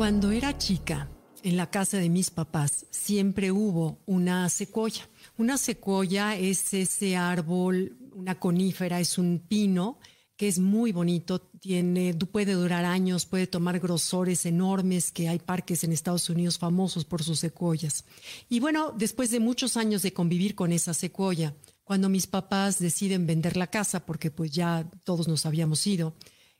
Cuando era chica, en la casa de mis papás, siempre hubo una secuoya. Una secuoya es ese árbol, una conífera, es un pino que es muy bonito, tiene, puede durar años, puede tomar grosores enormes, que hay parques en Estados Unidos famosos por sus secuoyas. Y bueno, después de muchos años de convivir con esa secuoya, cuando mis papás deciden vender la casa, porque pues ya todos nos habíamos ido,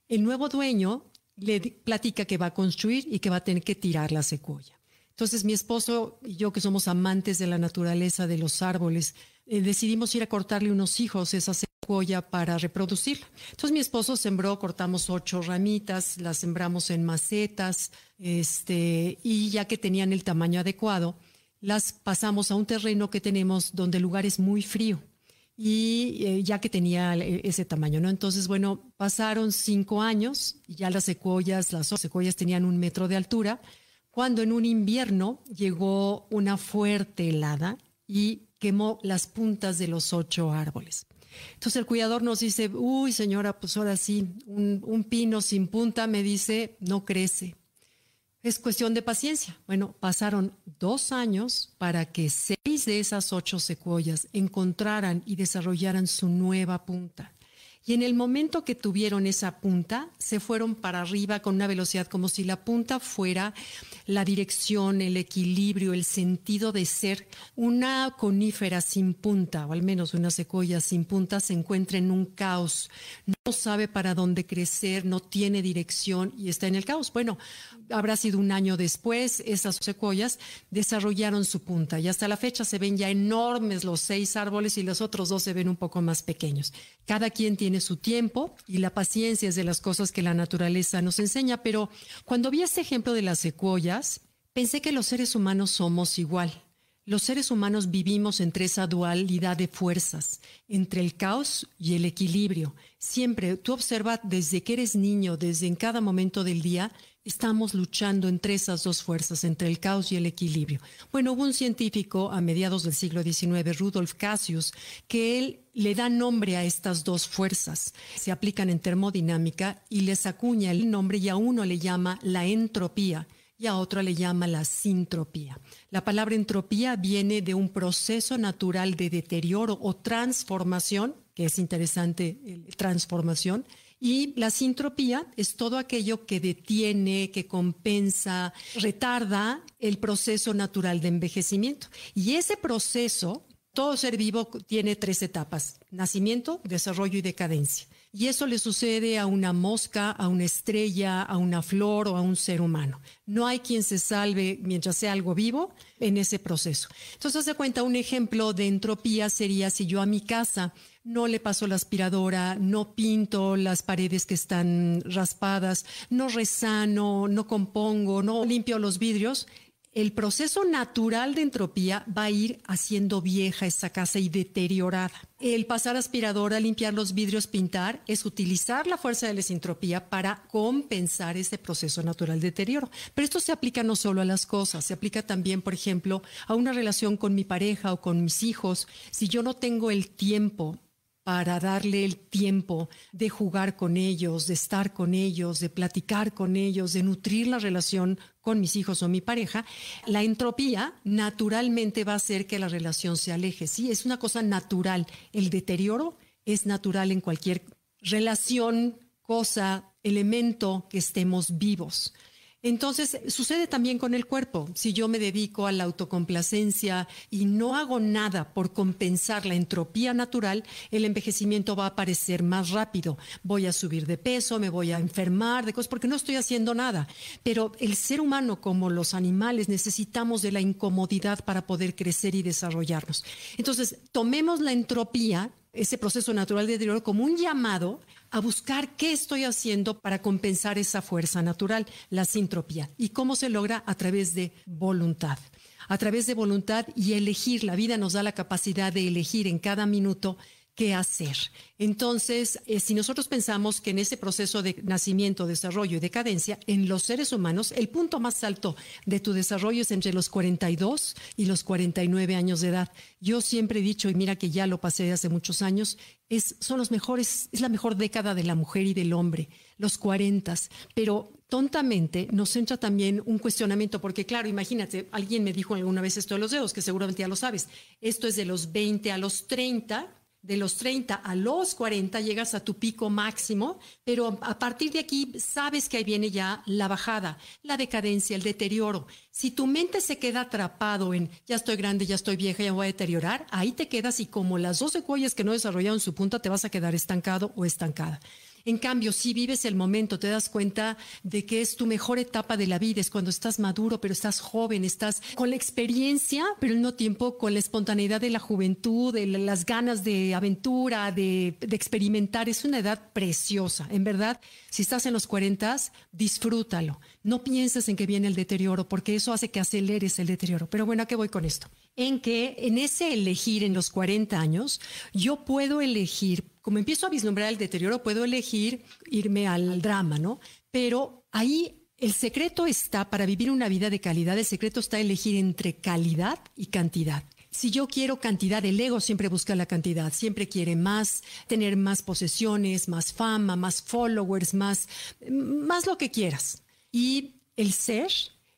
el nuevo dueño le platica que va a construir y que va a tener que tirar la secuoya. Entonces mi esposo y yo, que somos amantes de la naturaleza, de los árboles, eh, decidimos ir a cortarle unos hijos esa secuoya para reproducirla. Entonces mi esposo sembró, cortamos ocho ramitas, las sembramos en macetas, este, y ya que tenían el tamaño adecuado, las pasamos a un terreno que tenemos donde el lugar es muy frío y eh, ya que tenía e, ese tamaño, ¿no? Entonces, bueno, pasaron cinco años y ya las secuoyas, las secuoyas tenían un metro de altura, cuando en un invierno llegó una fuerte helada y quemó las puntas de los ocho árboles. Entonces el cuidador nos dice, uy señora, pues ahora sí, un pino sin punta me dice, no crece. Es cuestión de paciencia. Bueno, pasaron dos años para que seis de esas ocho secuoyas encontraran y desarrollaran su nueva punta. Y en el momento que tuvieron esa punta, se fueron para arriba con una velocidad como si la punta fuera la dirección, el equilibrio, el sentido de ser. Una conífera sin punta, o al menos una secuoya sin punta, se encuentra en un caos. No sabe para dónde crecer, no tiene dirección y está en el caos. Bueno, habrá sido un año después, esas secuoyas desarrollaron su punta y hasta la fecha se ven ya enormes los seis árboles y los otros dos se ven un poco más pequeños. Cada quien tiene su tiempo y la paciencia es de las cosas que la naturaleza nos enseña, pero cuando vi este ejemplo de las secuoyas, pensé que los seres humanos somos igual. Los seres humanos vivimos entre esa dualidad de fuerzas, entre el caos y el equilibrio. Siempre, tú observas desde que eres niño, desde en cada momento del día, estamos luchando entre esas dos fuerzas, entre el caos y el equilibrio. Bueno, hubo un científico a mediados del siglo XIX, Rudolf Cassius, que él le da nombre a estas dos fuerzas. Se aplican en termodinámica y les acuña el nombre y a uno le llama la entropía y a otro le llama la sintropía. La palabra entropía viene de un proceso natural de deterioro o transformación, que es interesante, transformación, y la sintropía es todo aquello que detiene, que compensa, retarda el proceso natural de envejecimiento. Y ese proceso, todo ser vivo tiene tres etapas, nacimiento, desarrollo y decadencia. Y eso le sucede a una mosca, a una estrella, a una flor o a un ser humano. No hay quien se salve mientras sea algo vivo en ese proceso. Entonces, se cuenta, un ejemplo de entropía sería si yo a mi casa no le paso la aspiradora, no pinto las paredes que están raspadas, no resano, no compongo, no limpio los vidrios, el proceso natural de entropía va a ir haciendo vieja esa casa y deteriorada. El pasar aspiradora, limpiar los vidrios, pintar, es utilizar la fuerza de la entropía para compensar ese proceso natural de deterioro. Pero esto se aplica no solo a las cosas, se aplica también, por ejemplo, a una relación con mi pareja o con mis hijos. Si yo no tengo el tiempo para darle el tiempo de jugar con ellos, de estar con ellos, de platicar con ellos, de nutrir la relación con mis hijos o mi pareja, la entropía naturalmente va a hacer que la relación se aleje. Sí, es una cosa natural. El deterioro es natural en cualquier relación, cosa, elemento que estemos vivos. Entonces, sucede también con el cuerpo. Si yo me dedico a la autocomplacencia y no hago nada por compensar la entropía natural, el envejecimiento va a aparecer más rápido. Voy a subir de peso, me voy a enfermar de cosas porque no estoy haciendo nada. Pero el ser humano, como los animales, necesitamos de la incomodidad para poder crecer y desarrollarnos. Entonces, tomemos la entropía ese proceso natural de deterioro como un llamado a buscar qué estoy haciendo para compensar esa fuerza natural, la sintropía. ¿Y cómo se logra? A través de voluntad. A través de voluntad y elegir. La vida nos da la capacidad de elegir en cada minuto qué hacer. Entonces, eh, si nosotros pensamos que en ese proceso de nacimiento, desarrollo y decadencia, en los seres humanos, el punto más alto de tu desarrollo es entre los 42 y los 49 años de edad. Yo siempre he dicho, y mira que ya lo pasé hace muchos años, es, son los mejores, es la mejor década de la mujer y del hombre, los 40, pero tontamente nos entra también un cuestionamiento, porque claro, imagínate, alguien me dijo alguna vez esto de los dedos, que seguramente ya lo sabes, esto es de los 20 a los 30, de los 30 a los 40 llegas a tu pico máximo, pero a partir de aquí sabes que ahí viene ya la bajada, la decadencia, el deterioro. Si tu mente se queda atrapado en ya estoy grande, ya estoy vieja, ya voy a deteriorar, ahí te quedas y como las dos secuoyas que no desarrollaron su punta, te vas a quedar estancado o estancada. En cambio, si vives el momento, te das cuenta de que es tu mejor etapa de la vida, es cuando estás maduro, pero estás joven, estás con la experiencia, pero al mismo tiempo con la espontaneidad de la juventud, de las ganas de aventura, de, experimentar. Es una edad preciosa. En verdad, si estás en los 40, disfrútalo. No pienses en que viene el deterioro, porque eso hace que aceleres el deterioro. Pero bueno, ¿a qué voy con esto? En que en ese elegir en los 40 años, yo puedo elegir como empiezo a vislumbrar el deterioro, puedo elegir irme al drama, ¿no? Pero ahí el secreto está, para vivir una vida de calidad, el secreto está elegir entre calidad y cantidad. Si yo quiero cantidad, el ego siempre busca la cantidad, siempre quiere más, tener más posesiones, más fama, más followers, más, más lo que quieras. Y el ser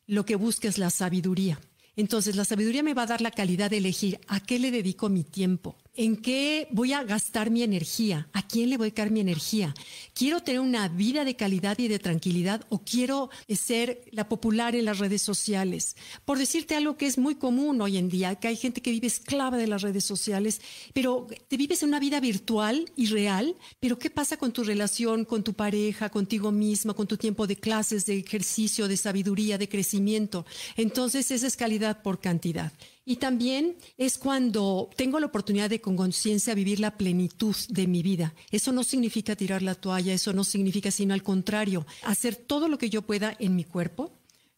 lo que busca es la sabiduría. Entonces, la sabiduría me va a dar la calidad de elegir a qué le dedico mi tiempo, ¿En qué voy a gastar mi energía? ¿A quién le voy a dedicar mi energía? ¿Quiero tener una vida de calidad y de tranquilidad o quiero ser la popular en las redes sociales? Por decirte algo que es muy común hoy en día, que hay gente que vive esclava de las redes sociales, pero te vives una vida virtual y real, pero ¿qué pasa con tu relación con tu pareja, contigo misma, con tu tiempo de clases, de ejercicio, de sabiduría, de crecimiento? Entonces, esa es calidad por cantidad. Y también es cuando tengo la oportunidad de con conciencia vivir la plenitud de mi vida. Eso no significa tirar la toalla, eso no significa, sino al contrario, hacer todo lo que yo pueda en mi cuerpo,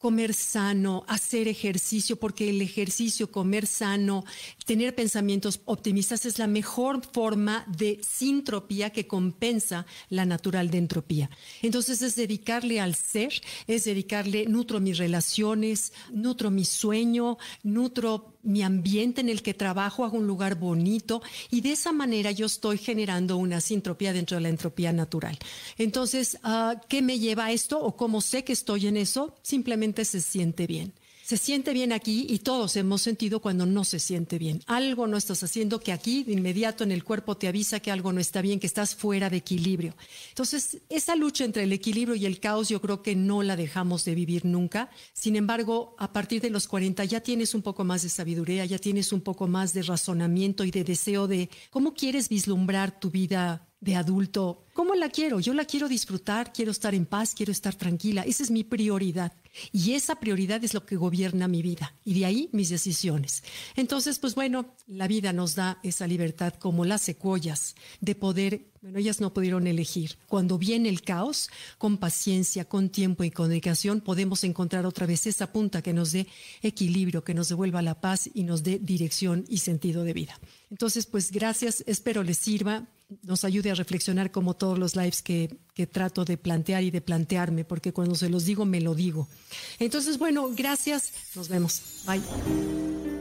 comer sano, hacer ejercicio, porque el ejercicio, comer sano, tener pensamientos optimistas es la mejor forma de sintropía que compensa la natural de entropía. Entonces es dedicarle al ser, es dedicarle, nutro mis relaciones, nutro mi sueño, nutro mi ambiente en el que trabajo, hago un lugar bonito y de esa manera yo estoy generando una sintropía dentro de la entropía natural. Entonces, ah, ¿qué me lleva a esto o cómo sé que estoy en eso? Simplemente se siente bien se siente bien aquí y todos hemos sentido cuando no se siente bien. Algo no estás haciendo que aquí de inmediato en el cuerpo te avisa que algo no está bien, que estás fuera de equilibrio. Entonces, esa lucha entre el equilibrio y el caos yo creo que no la dejamos de vivir nunca. Sin embargo, a partir de los 40 ya tienes un poco más de sabiduría, ya tienes un poco más de razonamiento y de deseo de cómo quieres vislumbrar tu vida de adulto. ¿Cómo la quiero? Yo la quiero disfrutar, quiero estar en paz, quiero estar tranquila. Esa es mi prioridad. Y esa prioridad es lo que gobierna mi vida y de ahí mis decisiones. Entonces, pues bueno, la vida nos da esa libertad como las secuoyas de poder, bueno, ellas no pudieron elegir. Cuando viene el caos, con paciencia, con tiempo y con dedicación, podemos encontrar otra vez esa punta que nos dé equilibrio, que nos devuelva la paz y nos dé dirección y sentido de vida. Entonces, pues gracias, espero les sirva nos ayude a reflexionar como todos los lives que, que, trato de plantear y de plantearme, porque cuando se los digo, me lo digo. Entonces, bueno, gracias. Nos vemos. Bye.